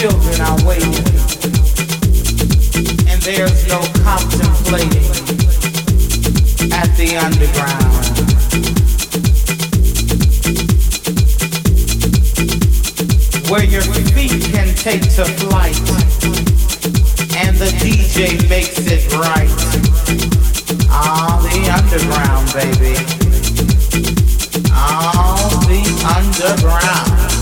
children are waiting, and there's no contemplating at the underground. Where your feet can take to flight, and the DJ makes it right. Ah, the underground, baby. Ah, the underground.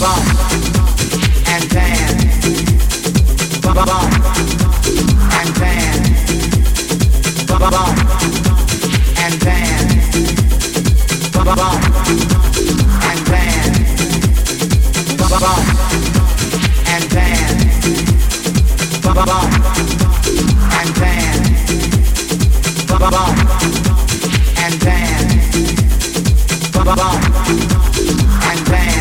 and dance. And dance.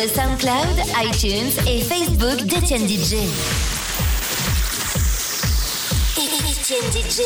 SoundCloud, iTunes et Facebook d'Etienne DJ. Etienne DJ.